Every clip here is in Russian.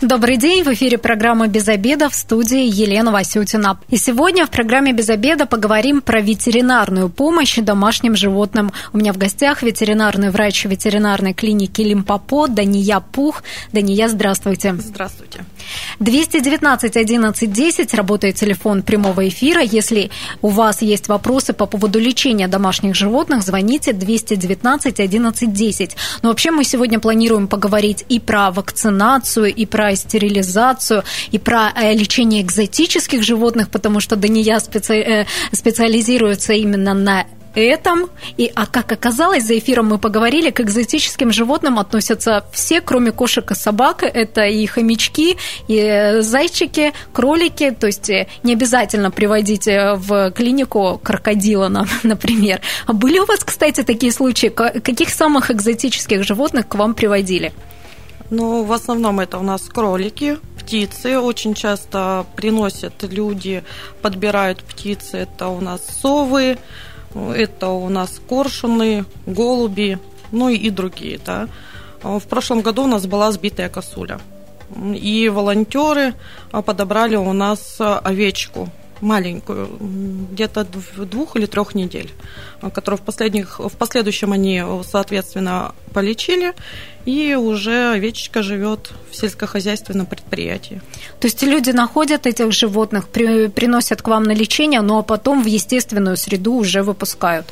Добрый день, в эфире программа «Без обеда» в студии Елена Васютина. И сегодня в программе «Без обеда» поговорим про ветеринарную помощь домашним животным. У меня в гостях ветеринарный врач ветеринарной клиники Лимпопо Дания Пух. Дания, здравствуйте. Здравствуйте. 219 11 10 работает телефон прямого эфира. Если у вас есть вопросы по поводу лечения домашних животных, звоните 219 11 10. Но вообще мы сегодня планируем поговорить и про вакцинацию, и про стерилизацию, и про э, лечение экзотических животных, потому что Дания специ... Э, специализируется именно на этом. И, а как оказалось, за эфиром мы поговорили, к экзотическим животным относятся все, кроме кошек и собак. Это и хомячки, и э, зайчики, кролики. То есть не обязательно приводить в клинику крокодила, например. А были у вас, кстати, такие случаи? Каких самых экзотических животных к вам приводили? Ну, в основном это у нас кролики, птицы. Очень часто приносят люди, подбирают птицы. Это у нас совы, это у нас коршуны, голуби, ну и другие. Да. В прошлом году у нас была сбитая косуля. И волонтеры подобрали у нас овечку маленькую, где-то двух или трех недель, которую в, последних, в последующем они, соответственно, полечили, и уже овечка живет в сельскохозяйственном предприятии. То есть люди находят этих животных, при, приносят к вам на лечение, но потом в естественную среду уже выпускают?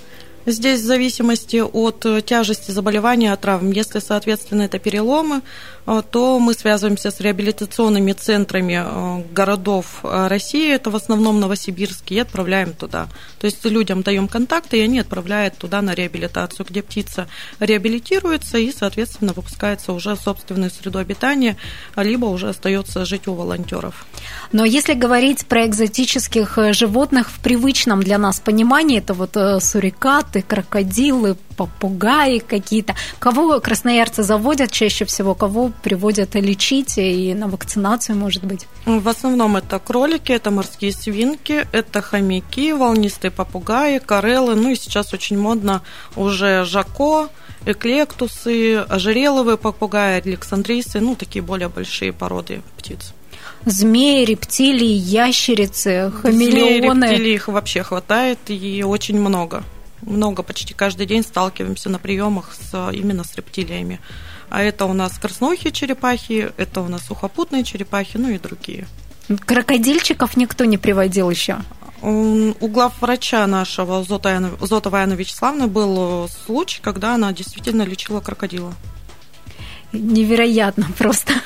Здесь в зависимости от тяжести заболевания, от травм. Если, соответственно, это переломы, Э, то мы связываемся с реабилитационными центрами э, городов э, России, это в основном Новосибирск, и отправляем туда. То есть людям даем контакты, и они отправляют туда на реабилитацию, где птица реабилитируется и, соответственно, выпускается уже в собственную среду обитания, либо уже остается жить у волонтеров. Но если говорить про экзотических животных в привычном для нас понимании, это вот сурикаты, крокодилы, попугаи какие-то. Кого красноярцы заводят чаще всего, кого приводят лечить и на вакцинацию, может быть? В основном это кролики, это морские свинки, это хомяки, волнистые попугаи, карелы, ну и сейчас очень модно уже жако, эклектусы, ожереловые попугаи, александрийцы, ну такие более большие породы птиц змеи, рептилии, ящерицы, хамелеоны. Змеи, рептилий их вообще хватает и очень много много, почти каждый день сталкиваемся на приемах с, именно с рептилиями. А это у нас красноухие черепахи, это у нас сухопутные черепахи, ну и другие. Крокодильчиков никто не приводил еще? У главврача нашего Зотова Яна Вячеславовны был случай, когда она действительно лечила крокодила невероятно просто.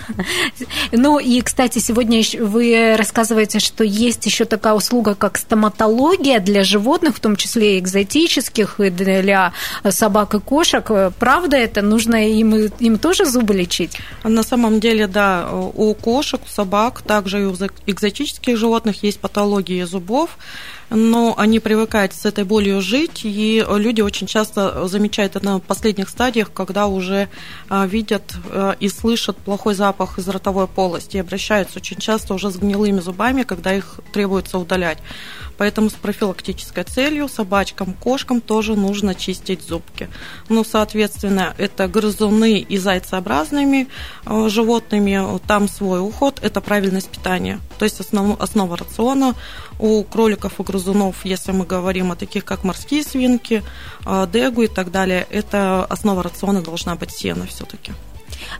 Ну и, кстати, сегодня вы рассказываете, что есть еще такая услуга, как стоматология для животных, в том числе экзотических, и для собак и кошек. Правда это? Нужно им, им тоже зубы лечить? На самом деле, да, у кошек, у собак, также и у экзотических животных есть патологии зубов но они привыкают с этой болью жить, и люди очень часто замечают это на последних стадиях, когда уже а, видят а, и слышат плохой запах из ротовой полости, и обращаются очень часто уже с гнилыми зубами, когда их требуется удалять. Поэтому с профилактической целью собачкам, кошкам тоже нужно чистить зубки. Ну, соответственно, это грызуны и зайцеобразными э, животными, там свой уход, это правильность питания. То есть основ, основа рациона у кроликов и грызунов, если мы говорим о таких, как морские свинки, э, дегу и так далее, это основа рациона должна быть сено все-таки.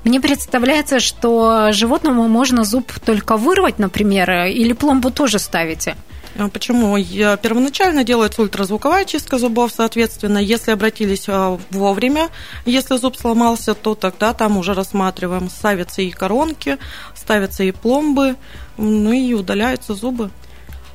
Мне представляется, что животному можно зуб только вырвать, например, или пломбу тоже ставите. А почему? Первоначально делается ультразвуковая чистка зубов, соответственно, если обратились а, вовремя, если зуб сломался, то тогда там уже рассматриваем, ставятся и коронки, ставятся и пломбы, ну и удаляются зубы.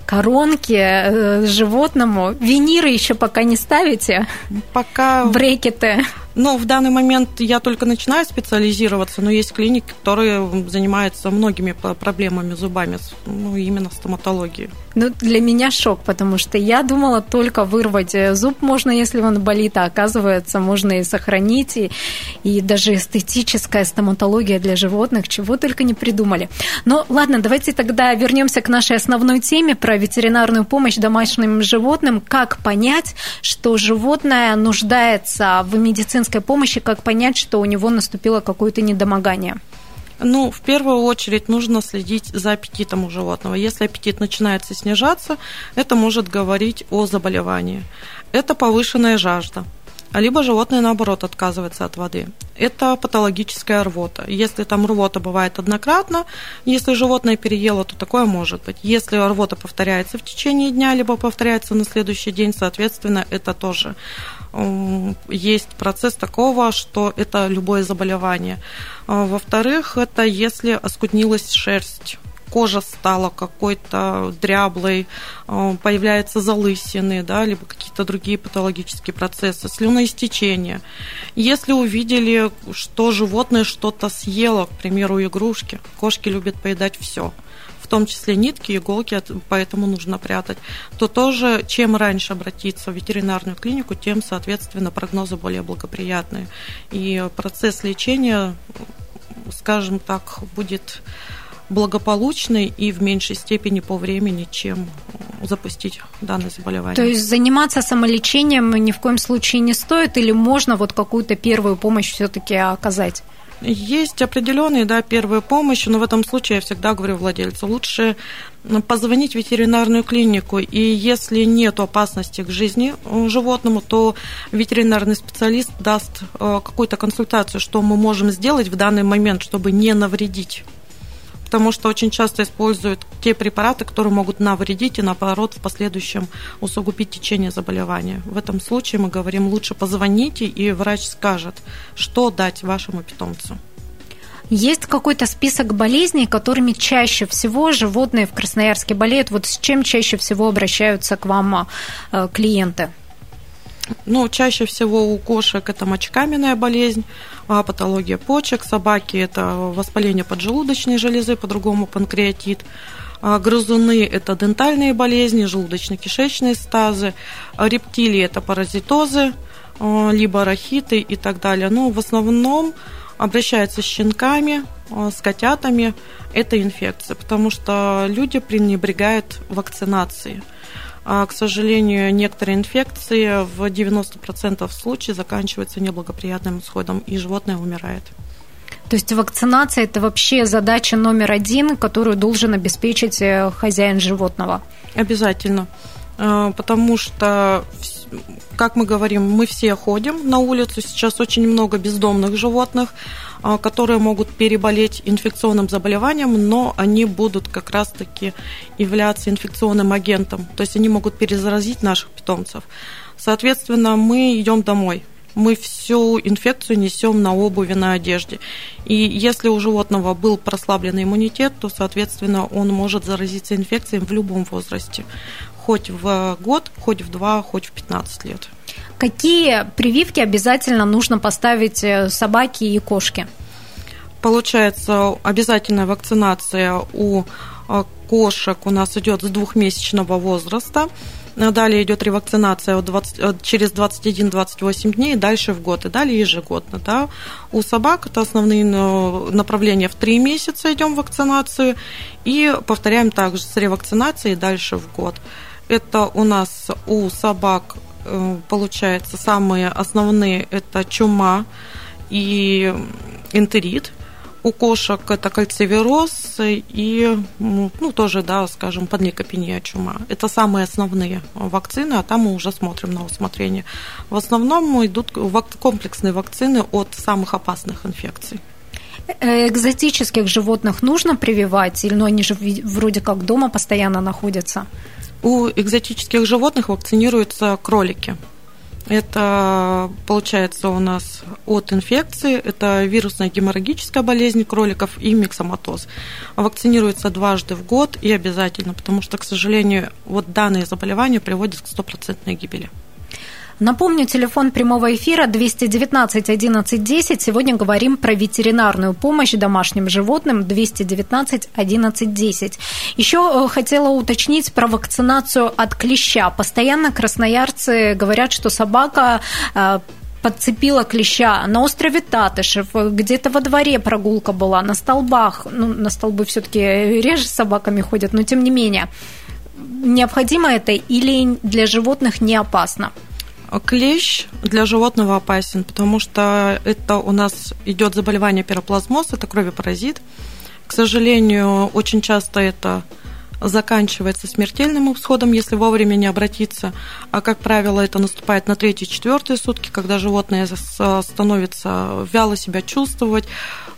Коронки э, животному, виниры еще пока не ставите? Пока... Брекеты? Ну, в данный момент я только начинаю специализироваться, но есть клиники, которые занимаются многими проблемами зубами, ну, именно стоматологией. Ну, для меня шок, потому что я думала, только вырвать э, зуб можно, если он болит, а оказывается, можно и сохранить, и, и даже эстетическая стоматология для животных, чего только не придумали. Но ладно, давайте тогда вернемся к нашей основной теме про ветеринарную помощь домашним животным. Как понять, что животное нуждается в медицинском медицинской помощи, как понять, что у него наступило какое-то недомогание? Ну, в первую очередь нужно следить за аппетитом у животного. Если аппетит начинается снижаться, это может говорить о заболевании. Это повышенная жажда либо животное, наоборот, отказывается от воды. Это патологическая рвота. Если там рвота бывает однократно, если животное переело, то такое может быть. Если рвота повторяется в течение дня, либо повторяется на следующий день, соответственно, это тоже есть процесс такого, что это любое заболевание. А, во-вторых, это если оскуднилась шерсть кожа стала какой-то дряблой, э, появляются залысины, да, либо какие-то другие патологические процессы, слюноистечение. Если увидели, что животное что-то съело, к примеру, игрушки, кошки любят поедать все в том числе нитки, иголки, поэтому нужно прятать, то тоже чем раньше обратиться в ветеринарную клинику, тем, соответственно, прогнозы более благоприятные. И процесс лечения, скажем так, будет благополучной и в меньшей степени по времени, чем запустить данное заболевание. То есть заниматься самолечением ни в коем случае не стоит или можно вот какую-то первую помощь все-таки оказать? Есть определенные, да, первая помощь, но в этом случае я всегда говорю владельцу, лучше позвонить в ветеринарную клинику, и если нет опасности к жизни животному, то ветеринарный специалист даст э, какую-то консультацию, что мы можем сделать в данный момент, чтобы не навредить потому что очень часто используют те препараты, которые могут навредить и, наоборот, в последующем усугубить течение заболевания. В этом случае мы говорим, лучше позвоните, и врач скажет, что дать вашему питомцу. Есть какой-то список болезней, которыми чаще всего животные в Красноярске болеют? Вот с чем чаще всего обращаются к вам э, клиенты? Ну, чаще всего у кошек это мочекаменная болезнь, а патология почек, собаки это воспаление поджелудочной железы, по-другому панкреатит, а грызуны – это дентальные болезни, желудочно-кишечные стазы, а рептилии – это паразитозы, либо рахиты и так далее. Но в основном обращаются с щенками, с котятами – это инфекция, потому что люди пренебрегают вакцинацией – к сожалению, некоторые инфекции в 90% случаев заканчиваются неблагоприятным исходом, и животное умирает. То есть вакцинация – это вообще задача номер один, которую должен обеспечить э, хозяин животного? Обязательно. А, потому что, как мы говорим, мы все ходим на улицу, сейчас очень много бездомных животных, а, которые могут переболеть инфекционным заболеванием, но они будут как раз-таки являться инфекционным агентом, то есть они могут перезаразить наших питомцев. Соответственно, мы идем домой, мы всю инфекцию несем на обуви, на одежде. И если у животного был прослабленный иммунитет, то, соответственно, он может заразиться инфекцией в любом возрасте хоть в год, хоть в два, хоть в 15 лет. Какие прививки обязательно нужно поставить э, собаке и кошке? Получается, обязательная вакцинация у э, кошек у нас идет с двухмесячного возраста. Далее идет ревакцинация от 20, через 21-28 дней, дальше в год, и далее ежегодно. Да. У собак это основные э, направления в 3 месяца идем вакцинацию, и повторяем также с ревакцинацией дальше в год. Это у нас у собак э, получается самые основные это чума и энтерит. У кошек это кальцивироз и, ну, тоже, да, скажем, подлейкопения чума. Это самые основные вакцины, а там мы уже смотрим на усмотрение. В основном идут комплексные вакцины от самых опасных инфекций. Э, экзотических животных нужно прививать, или ну, они же вроде как дома постоянно находятся? У экзотических животных вакцинируются кролики. Это получается у нас от инфекции, это вирусная геморрагическая болезнь кроликов и миксоматоз. Вакцинируется дважды в год и обязательно, потому что, к сожалению, вот данные заболевания приводят к стопроцентной гибели. Напомню, телефон прямого эфира 219 11 10. Сегодня говорим про ветеринарную помощь домашним животным 219 11 10. Еще хотела уточнить про вакцинацию от клеща. Постоянно красноярцы говорят, что собака э, подцепила клеща на острове Татышев, где-то во дворе прогулка была, на столбах. Ну, на столбы все-таки реже с собаками ходят, но тем не менее. Необходимо это или для животных не опасно? Клещ для животного опасен, потому что это у нас идет заболевание пироплазмоз, это кровопаразит. К сожалению, очень часто это заканчивается смертельным исходом, если вовремя не обратиться. А, как правило, это наступает на третьи-четвертые сутки, когда животное становится вяло себя чувствовать,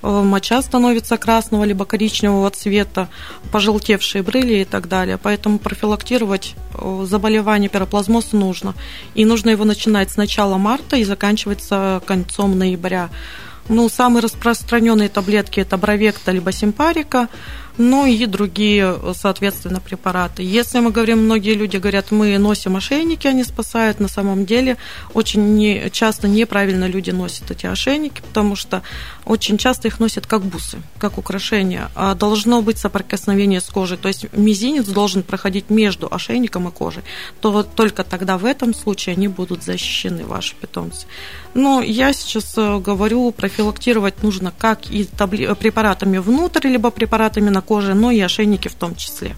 э, моча становится красного либо коричневого цвета, пожелтевшие брыли и так далее. Поэтому профилактировать э, заболевание пироплазмоза нужно. И нужно его начинать с начала марта и заканчиваться концом ноября. Ну, самые распространенные таблетки это бровекта либо симпарика ну и другие, соответственно, препараты. Если мы говорим, многие люди говорят, мы носим ошейники, они спасают, на самом деле очень не, часто неправильно люди носят эти ошейники, потому что очень часто их носят как бусы, как украшения. А должно быть соприкосновение с кожей, то есть мизинец должен проходить между ошейником и кожей. То только тогда в этом случае они будут защищены, ваши питомцы. Но я сейчас э, говорю, профилактировать нужно как и табли- препаратами внутрь, либо препаратами на коже, но и ошейники в том числе.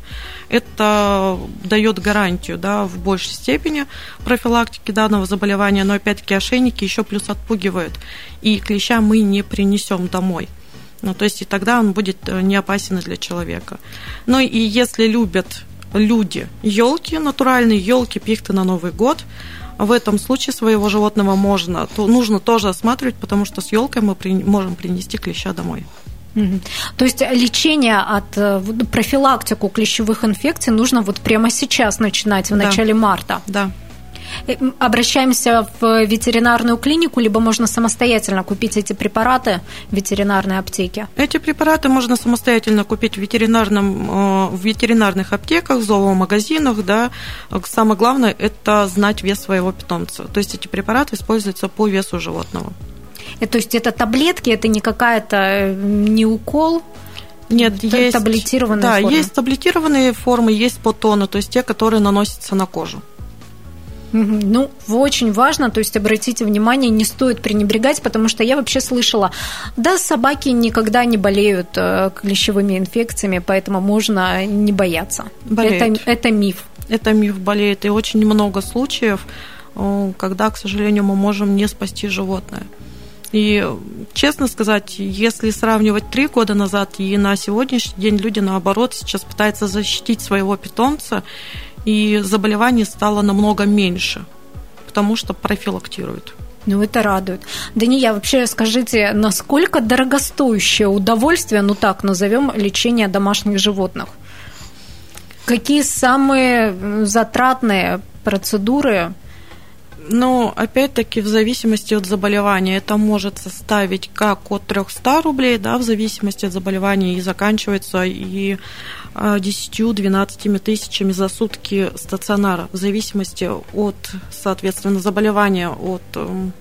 Это дает гарантию да, в большей степени профилактики данного заболевания, но опять-таки ошейники еще плюс отпугивают, и клеща мы не принесем домой. Ну, то есть и тогда он будет э, не опасен для человека. Ну и если любят люди елки, натуральные елки, пихты на Новый год, в этом случае своего животного можно, то нужно тоже осматривать, потому что с елкой мы при, можем принести клеща домой. То есть лечение от э, профилактику клещевых инфекций нужно вот прямо сейчас начинать, в да. начале марта. Да. Э, обращаемся в ветеринарную клинику, либо можно самостоятельно купить эти препараты в ветеринарной аптеке? Эти препараты можно самостоятельно купить в, ветеринарном, э, в ветеринарных аптеках, в зоомагазинах. Да. Самое главное – это знать вес своего питомца. То есть эти препараты используются по весу животного. И, то есть это таблетки, это не какая-то, э, не укол, нет, есть таблетированные да, формы. есть таблетированные формы, есть по тону, то есть те, которые наносятся на кожу. Ну, очень важно, то есть обратите внимание, не стоит пренебрегать, потому что я вообще слышала, да, собаки никогда не болеют э, клещевыми инфекциями, поэтому можно не бояться. Болеют. Это, это миф. Это миф болеет, и очень много случаев, э, когда, к сожалению, мы можем не спасти животное. И, честно сказать, если сравнивать три года назад и на сегодняшний день, люди, наоборот, сейчас пытаются защитить своего питомца, и заболеваний стало намного меньше, потому что профилактируют. Ну, это радует. Да не я вообще скажите, насколько дорогостоящее удовольствие, ну так назовем, лечение домашних животных? Какие самые затратные процедуры но опять-таки в зависимости от заболевания это может составить как от 300 рублей, да, в зависимости от заболевания, и заканчивается и 10-12 а, тысячами за сутки стационара, в зависимости от, соответственно, заболевания, от эм,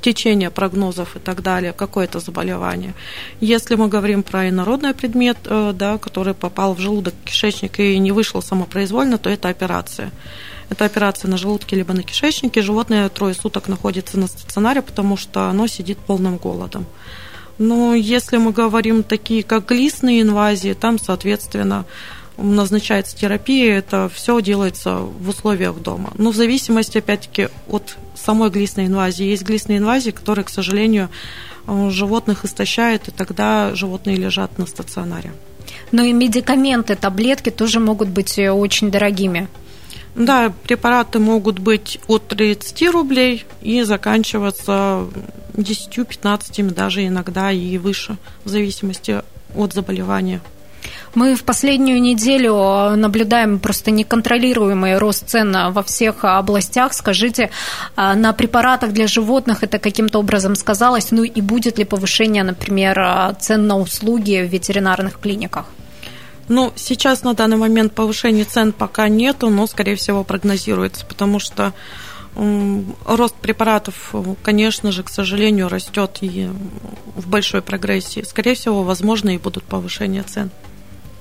течения прогнозов и так далее, какое это заболевание. Если мы говорим про инородный предмет, э, да, который попал в желудок, кишечник и не вышел самопроизвольно, то это операция. Это операция на желудке либо на кишечнике. Животное трое суток находится на стационаре, потому что оно сидит полным голодом. Но если мы говорим такие, как глистные инвазии, там, соответственно, назначается терапия, это все делается в условиях дома. Но в зависимости, опять-таки, от самой глистной инвазии. Есть глистные инвазии, которые, к сожалению, животных истощают, и тогда животные лежат на стационаре. Но и медикаменты, таблетки тоже могут быть э, очень дорогими. Да, препараты могут быть от 30 рублей и заканчиваться 10-15, даже иногда и выше, в зависимости от заболевания. Мы в последнюю неделю наблюдаем просто неконтролируемый рост цен во всех областях. Скажите, а, на препаратах для животных это каким-то образом сказалось? Ну и будет ли повышение, например, цен на услуги в ветеринарных клиниках? Ну, сейчас на данный момент повышения цен пока нету, но, скорее всего, прогнозируется, потому что Рост препаратов, конечно же, к сожалению, растет и в большой прогрессии. Скорее всего, возможно, и будут повышения цен.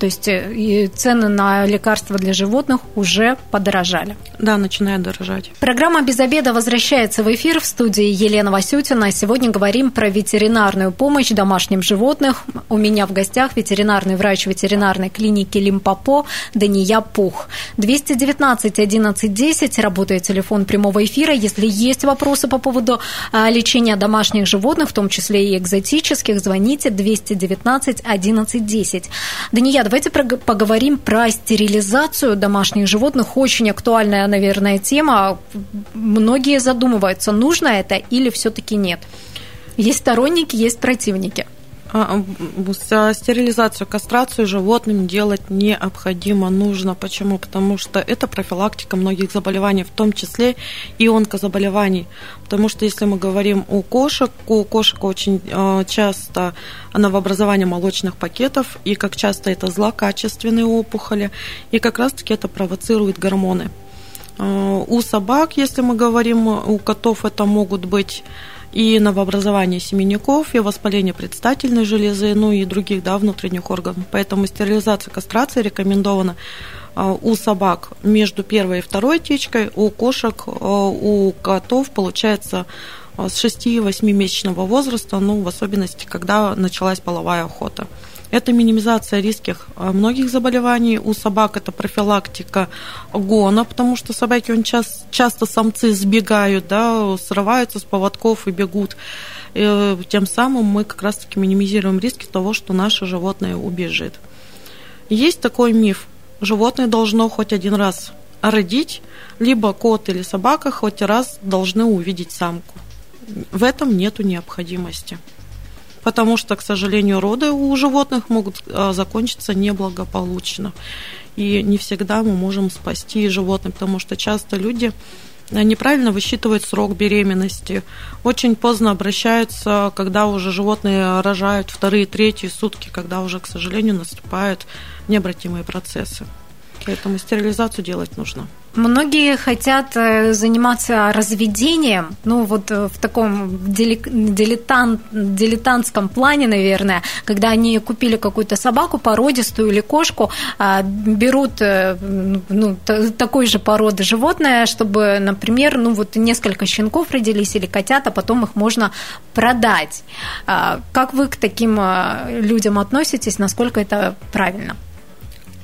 То есть э, цены на лекарства для животных уже подорожали. Да, начинает дорожать. Программа «Без обеда» возвращается в эфир в студии Елена Васютина. Сегодня говорим про ветеринарную помощь домашним животным. У меня в гостях ветеринарный врач ветеринарной клиники Лимпопо Дания Пух. 219 11 10 работает телефон прямого эфира. Если есть вопросы по поводу а, лечения домашних животных, в том числе и экзотических, звоните 219 11 10. Дания, Давайте поговорим про стерилизацию домашних животных. Очень актуальная, наверное, тема. Многие задумываются, нужно это или все-таки нет. Есть сторонники, есть противники. А, а, стерилизацию, кастрацию животным делать необходимо, нужно. Почему? Потому что это профилактика многих заболеваний, в том числе и онкозаболеваний. Потому что если мы говорим у кошек, у кошек очень а, часто новообразование молочных пакетов, и как часто это злокачественные опухоли, и как раз-таки это провоцирует гормоны. У собак, если мы говорим, у котов это могут быть и новообразование семенников, и воспаление предстательной железы, ну и других да, внутренних органов. Поэтому стерилизация, кастрация рекомендована а, у собак между первой и второй течкой, у кошек, а, у котов получается а, с 6-8 месячного возраста, ну, в особенности, когда началась половая охота. Это минимизация рисков а, многих заболеваний. У собак это профилактика гона, потому что собаки он часто, часто самцы сбегают, да, срываются с поводков и бегут. И э, тем самым мы как раз-таки минимизируем риски того, что наше животное убежит. Есть такой миф. Животное должно хоть один раз родить, либо кот или собака хоть раз должны увидеть самку. В этом нет необходимости потому что, к сожалению, роды у животных могут а, закончиться неблагополучно. И не всегда мы можем спасти животных, потому что часто люди неправильно высчитывают срок беременности, очень поздно обращаются, когда уже животные рожают вторые, третьи сутки, когда уже, к сожалению, наступают необратимые процессы. Поэтому стерилизацию делать нужно. Многие хотят э, заниматься разведением, ну вот э, в таком дилетант, дилетантском плане, наверное, когда они купили какую-то собаку породистую или кошку, а, берут э, ну, такой же породы животное, чтобы, например, ну вот несколько щенков родились или котят, а потом их можно продать. А, как вы к таким людям относитесь, насколько это правильно?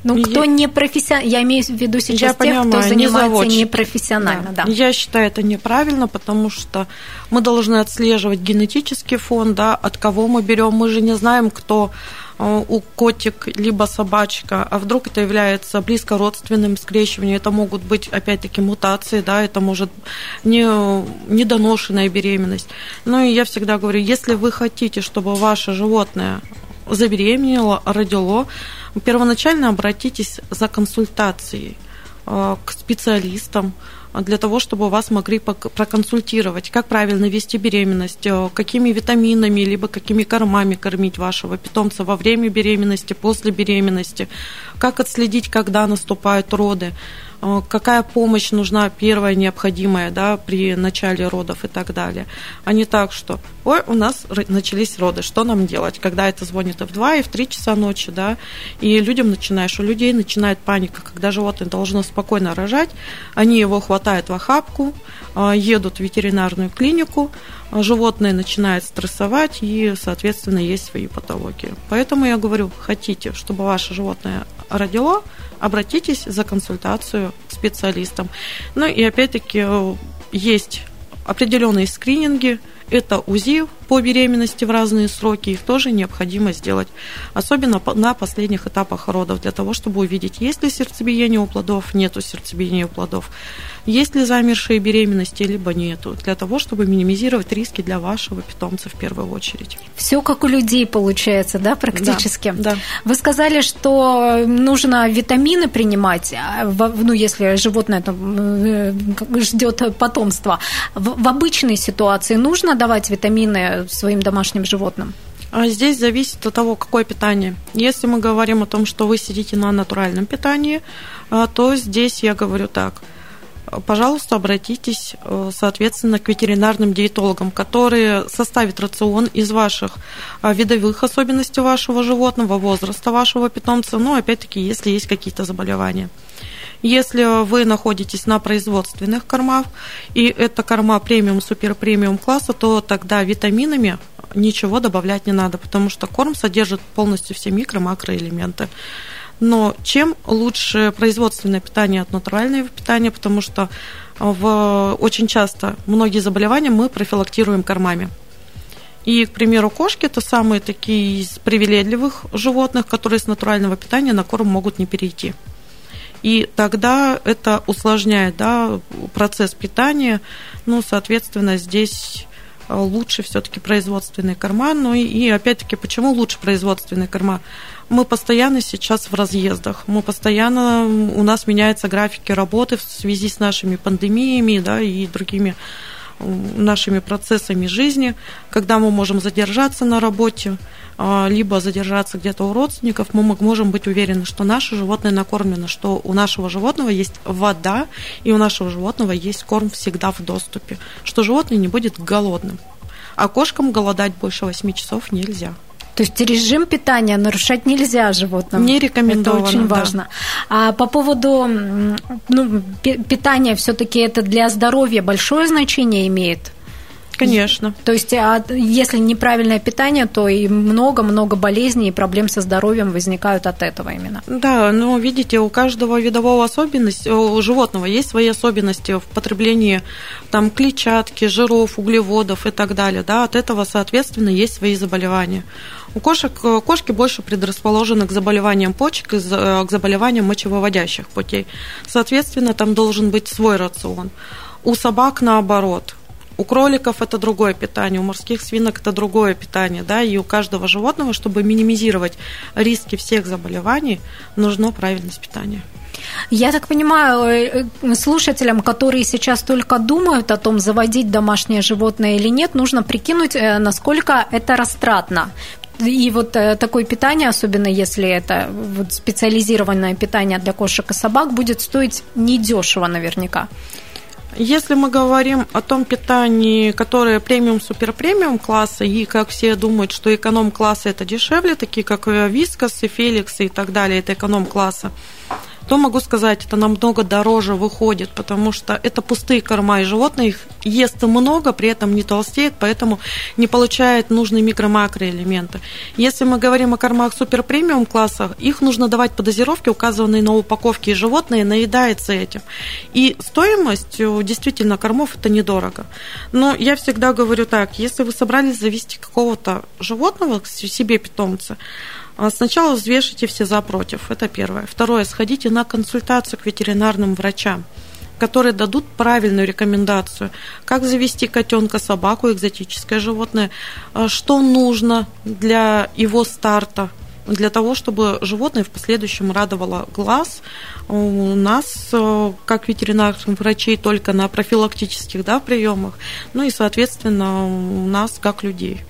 Ну, кто не профессионал, я имею в виду сейчас я тех, понимаю, кто занимается не непрофессионально. Да. Да. Я считаю это неправильно, потому что мы должны отслеживать генетический фон, да, от кого мы берем. Мы же не знаем, кто э, у котик либо собачка, а вдруг это является близко родственным скрещиванием. Это могут быть, опять-таки, мутации, да, это может не, недоношенная беременность. Ну и я всегда говорю, если вы хотите, чтобы ваше животное забеременело, родило, первоначально обратитесь за консультацией э, к специалистам, для того, чтобы вас могли проконсультировать, как правильно вести беременность, э, какими витаминами, либо какими кормами кормить вашего питомца во время беременности, после беременности, как отследить, когда наступают роды. Э, какая помощь нужна первая необходимая да, при начале родов и так далее. А не так, что ой, у нас начались роды, что нам делать, когда это звонит и в 2, и в 3 часа ночи, да, и людям начинаешь, у людей начинает паника, когда животное должно спокойно рожать, они его хватают в охапку, э, едут в ветеринарную клинику, животное начинает стрессовать, и, соответственно, есть свои патологии. Поэтому я говорю, хотите, чтобы ваше животное родило, обратитесь за консультацию к специалистам. Ну и опять-таки э, есть определенные скрининги, это УЗИ по беременности в разные сроки, их тоже необходимо сделать, особенно на последних этапах родов, для того, чтобы увидеть, есть ли сердцебиение у плодов, нету сердцебиения у плодов, есть ли замершие беременности, либо нету, для того, чтобы минимизировать риски для вашего питомца в первую очередь. Все как у людей получается, да, практически? Да. да. Вы сказали, что нужно витамины принимать, а, ну, если животное там, э, ждет потомства. В, в обычной ситуации нужно давать витамины своим домашним животным? А здесь зависит от того, какое питание. Если мы говорим о том, что вы сидите на натуральном питании, а, то здесь я говорю так – пожалуйста, обратитесь, э, соответственно, к ветеринарным диетологам, которые составят рацион из ваших э, видовых особенностей вашего животного, возраста вашего питомца, ну, опять-таки, если есть какие-то заболевания. Если вы находитесь на производственных кормах, и это корма премиум, супер премиум класса, то тогда витаминами ничего добавлять не надо, потому что корм содержит полностью все микро-макроэлементы. Но чем лучше производственное питание от натурального питания, потому что в, очень часто многие заболевания мы профилактируем кормами. И, к примеру, кошки это самые такие из привередливых животных, которые с натурального питания на корм могут не перейти. И тогда это усложняет да, процесс питания. Ну, соответственно, здесь э, лучше все-таки производственные корма. Ну и, и опять-таки, почему лучше производственные корма? Мы постоянно сейчас в разъездах, мы постоянно, у нас меняются графики работы в связи с нашими пандемиями да, и другими нашими процессами жизни, когда мы можем задержаться на работе, либо задержаться где-то у родственников, мы можем быть уверены, что наше животное накормлено, что у нашего животного есть вода, и у нашего животного есть корм всегда в доступе, что животное не будет голодным. А кошкам голодать больше 8 часов нельзя. То есть режим питания нарушать нельзя животным. Не рекомендовано. Это очень важно. Да. А по поводу ну, питания, все-таки это для здоровья большое значение имеет? Конечно. То есть, а если неправильное питание, то и много-много болезней и проблем со здоровьем возникают от этого именно. Да, но видите, у каждого видового особенности, у животного есть свои особенности в потреблении там клетчатки, жиров, углеводов и так далее. Да, от этого, соответственно, есть свои заболевания. У кошек кошки больше предрасположены к заболеваниям почек и э, к заболеваниям мочевыводящих путей. Соответственно, там должен быть свой рацион. У собак наоборот. У кроликов это другое питание, у морских свинок это другое питание, да, и у каждого животного, чтобы минимизировать риски всех заболеваний, нужно правильное питание. Я так понимаю, э, э, слушателям, которые сейчас только думают о том, заводить домашнее животное или нет, нужно прикинуть, э, насколько это растратно. И вот такое питание, особенно если это специализированное питание для кошек и собак, будет стоить недешево наверняка. Если мы говорим о том питании, которое премиум, супер премиум класса, и как все думают, что эконом класса это дешевле, такие как Вискас и Феликс и так далее, это эконом класса, то могу сказать, это намного дороже выходит, потому что это пустые корма, и животное их ест много, при этом не толстеет, поэтому не получает нужные микро-макроэлементы. Если мы говорим о кормах супер-премиум класса, их нужно давать по дозировке, указанной на упаковке, и животное наедается этим. И стоимость действительно кормов это недорого. Но я всегда говорю так, если вы собрались завести какого-то животного себе питомца, сначала взвешите все за против. Это первое. Второе. Сходите на консультацию к ветеринарным врачам которые дадут правильную рекомендацию, как завести котенка, собаку, экзотическое животное, а что нужно для его старта, для того, чтобы животное в последующем радовало глаз. У нас, э, как ветеринарных врачей, только на профилактических да, приемах, ну и, соответственно, у нас как людей.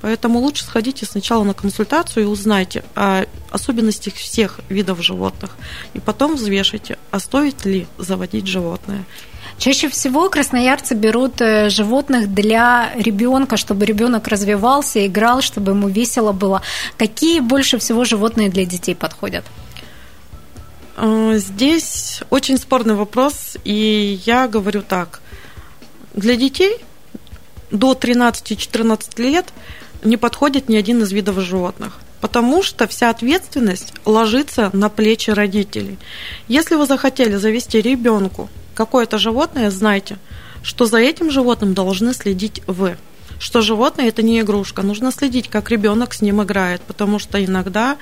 Поэтому лучше сходите сначала на консультацию и узнайте о особенностях всех видов животных. И потом взвешите, а стоит ли заводить животное. Чаще всего красноярцы берут э, животных для ребенка, чтобы ребенок развивался, играл, чтобы ему весело было. Какие больше всего животные для детей подходят? Э, здесь очень спорный вопрос, и я говорю так. Для детей до 13-14 лет не подходит ни один из видов животных потому что вся ответственность ложится на плечи родителей. Если вы захотели завести ребенку какое-то животное, знайте, что за этим животным должны следить вы. Что животное это не игрушка, нужно следить, как ребенок с ним играет, потому что иногда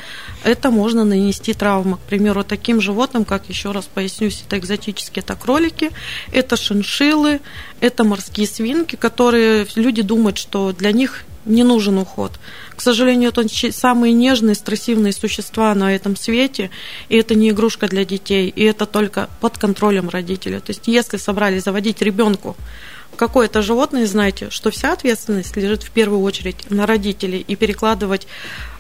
это можно нанести травму. К примеру, таким животным, как еще раз пояснюсь, это экзотические, это кролики, это шиншиллы, это морские свинки, которые люди думают, что для них не нужен уход. К сожалению, это самые нежные, стрессивные существа на этом свете, и это не игрушка для детей, и это только под контролем родителя. То есть, если собрались заводить ребенку какое-то животное, знайте, что вся ответственность лежит в первую очередь на родителей, и перекладывать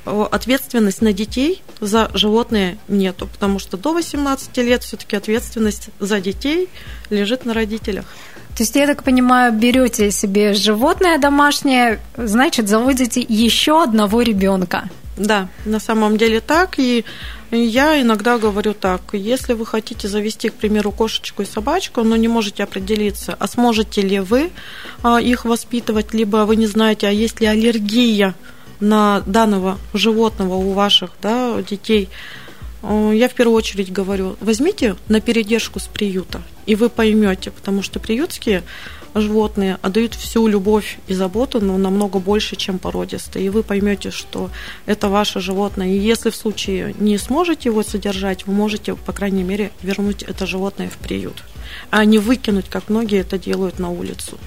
э, ответственность на детей за животные нету, потому что до 18 лет все-таки ответственность за детей лежит на родителях. То есть, я так понимаю, берете себе животное домашнее, значит, заводите еще одного ребенка. Да, на самом деле так. И я иногда говорю так, если вы хотите завести, к примеру, кошечку и собачку, но не можете определиться, а сможете ли вы а, их воспитывать, либо вы не знаете, а есть ли аллергия на данного животного у ваших да, детей, я в первую очередь говорю, возьмите на передержку с приюта, и вы поймете, потому что приютские животные отдают всю любовь и заботу, но намного больше, чем породистые. И вы поймете, что это ваше животное. И если в случае не сможете его содержать, вы можете, по крайней мере, вернуть это животное в приют, а не выкинуть, как многие это делают на улицу.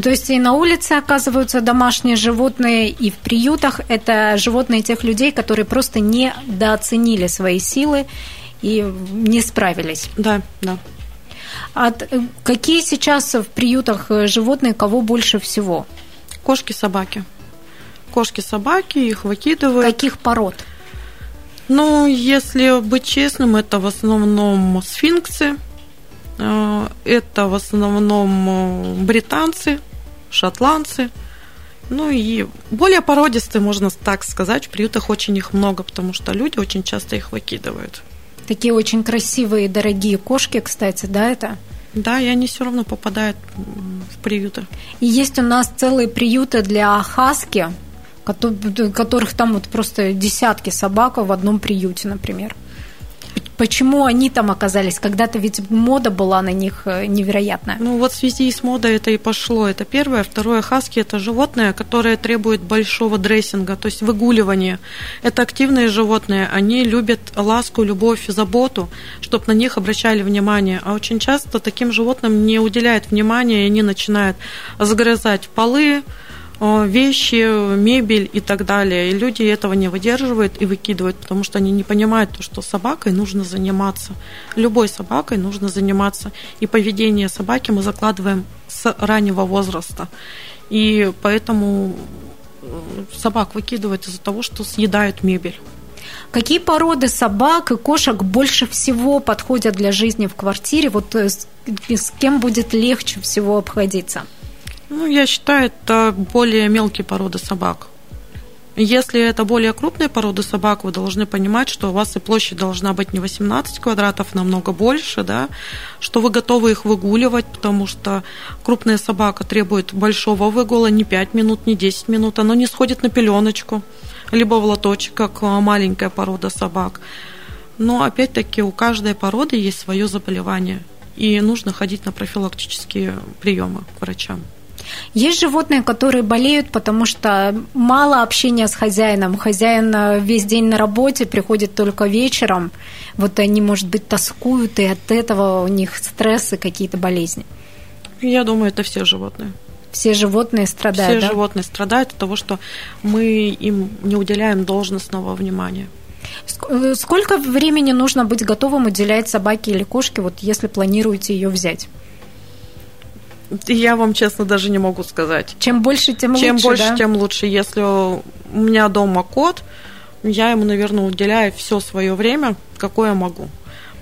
То есть и на улице оказываются домашние животные, и в приютах это животные тех людей, которые просто недооценили свои силы и не справились. Да, да. А какие сейчас в приютах э, животные, кого больше всего? Кошки, собаки. Кошки, собаки, их выкидывают. Каких пород? Ну, если быть честным, это в основном сфинксы, э, это в основном британцы, шотландцы. Ну и более породистые, можно так сказать, в приютах очень их много, потому что люди очень часто их выкидывают. Такие очень красивые и дорогие кошки, кстати, да, это? Да, и они все равно попадают в приюты. И есть у нас целые приюты для хаски, которых там вот просто десятки собак в одном приюте, например. Почему они там оказались? Когда-то ведь мода была на них э, невероятная. Ну вот в связи с модой это и пошло. Это первое. Второе, хаски – это животное, которое требует большого дрессинга, то есть выгуливания. Это активные животные. Они любят ласку, любовь, заботу, чтобы на них обращали внимание. А очень часто таким животным не уделяют внимания, и они начинают загрызать полы, вещи, мебель и так далее. И люди этого не выдерживают и выкидывают, потому что они не понимают, что собакой нужно заниматься. Любой собакой нужно заниматься. И поведение собаки мы закладываем с раннего возраста. И поэтому э, собак выкидывают из-за того, что съедают мебель. Какие породы собак и кошек больше всего подходят для жизни в квартире? Вот э, с, с кем будет легче всего обходиться? Ну, я считаю, это более мелкие породы собак. Если это более крупные породы собак, вы должны понимать, что у вас и площадь должна быть не 18 квадратов, намного больше, да, что вы готовы их выгуливать, потому что крупная собака требует большого выгула, не 5 минут, не 10 минут, оно не сходит на пеленочку, либо в лоточек, как маленькая порода собак. Но опять-таки у каждой породы есть свое заболевание, и нужно ходить на профилактические приемы к врачам. Есть животные, которые болеют, потому что мало общения с хозяином. Хозяин э, весь день на работе, приходит только вечером. Вот они, может быть, тоскуют, и от этого у них стрессы, какие-то болезни. Я думаю, это все животные. Все животные страдают. Все да? животные страдают от того, что мы им не уделяем должностного внимания. Э, сколько времени нужно быть готовым уделять собаке или кошке, вот если планируете ее взять? Я вам честно даже не могу сказать. Чем больше, тем Чем лучше. Чем больше, да? тем лучше. Если у меня дома кот, я ему, наверное, уделяю все свое время, какое могу.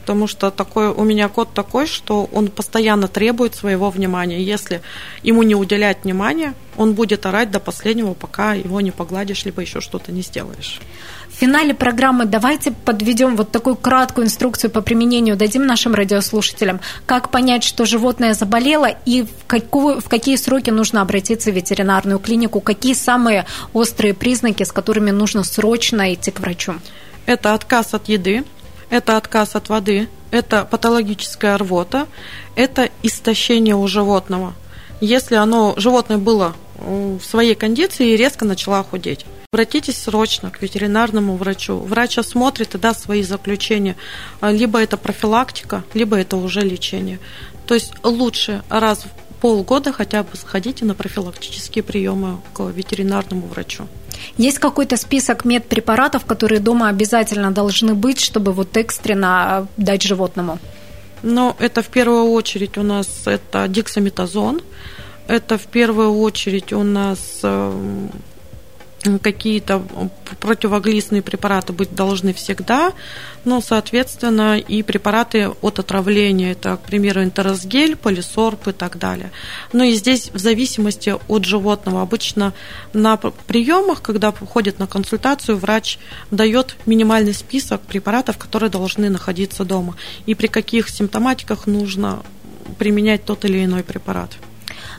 Потому что такой, у меня кот такой, что он постоянно требует своего внимания. Если ему не уделять внимания, он будет орать до последнего, пока его не погладишь, либо еще что-то не сделаешь. В финале программы давайте подведем вот такую краткую инструкцию по применению, дадим нашим радиослушателям, как понять, что животное заболело и в, какую, в какие сроки нужно обратиться в ветеринарную клинику, какие самые острые признаки, с которыми нужно срочно идти к врачу. Это отказ от еды, это отказ от воды, это патологическая рвота, это истощение у животного. Если оно, животное было в своей кондиции и резко начало худеть. Обратитесь срочно к ветеринарному врачу. Врач осмотрит и даст свои заключения. А, либо это профилактика, либо это уже лечение. То есть лучше раз в полгода хотя бы сходите на профилактические приемы к ветеринарному врачу. Есть какой-то список медпрепаратов, которые дома обязательно должны быть, чтобы вот экстренно дать животному? Ну, это в первую очередь у нас это дексаметазон, это в первую очередь у нас эм, какие-то противоглистные препараты быть должны всегда, но, соответственно, и препараты от отравления, это, к примеру, интеросгель, полисорб и так далее. Но и здесь в зависимости от животного. Обычно на приемах, когда ходят на консультацию, врач дает минимальный список препаратов, которые должны находиться дома, и при каких симптоматиках нужно применять тот или иной препарат.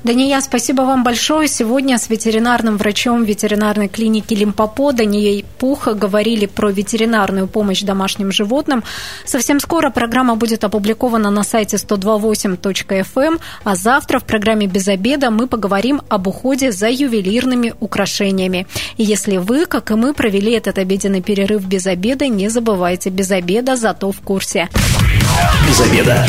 Дания, спасибо вам большое. Сегодня с ветеринарным врачом ветеринарной клиники Лимпопо Данией Пуха говорили про ветеринарную помощь домашним животным. Совсем скоро программа будет опубликована на сайте 128.fm, эм, а завтра в программе «Без обеда» мы поговорим об уходе за ювелирными украшениями. И если вы, как и мы, провели этот обеденный перерыв без обеда, не забывайте, без обеда зато в курсе. Без обеда.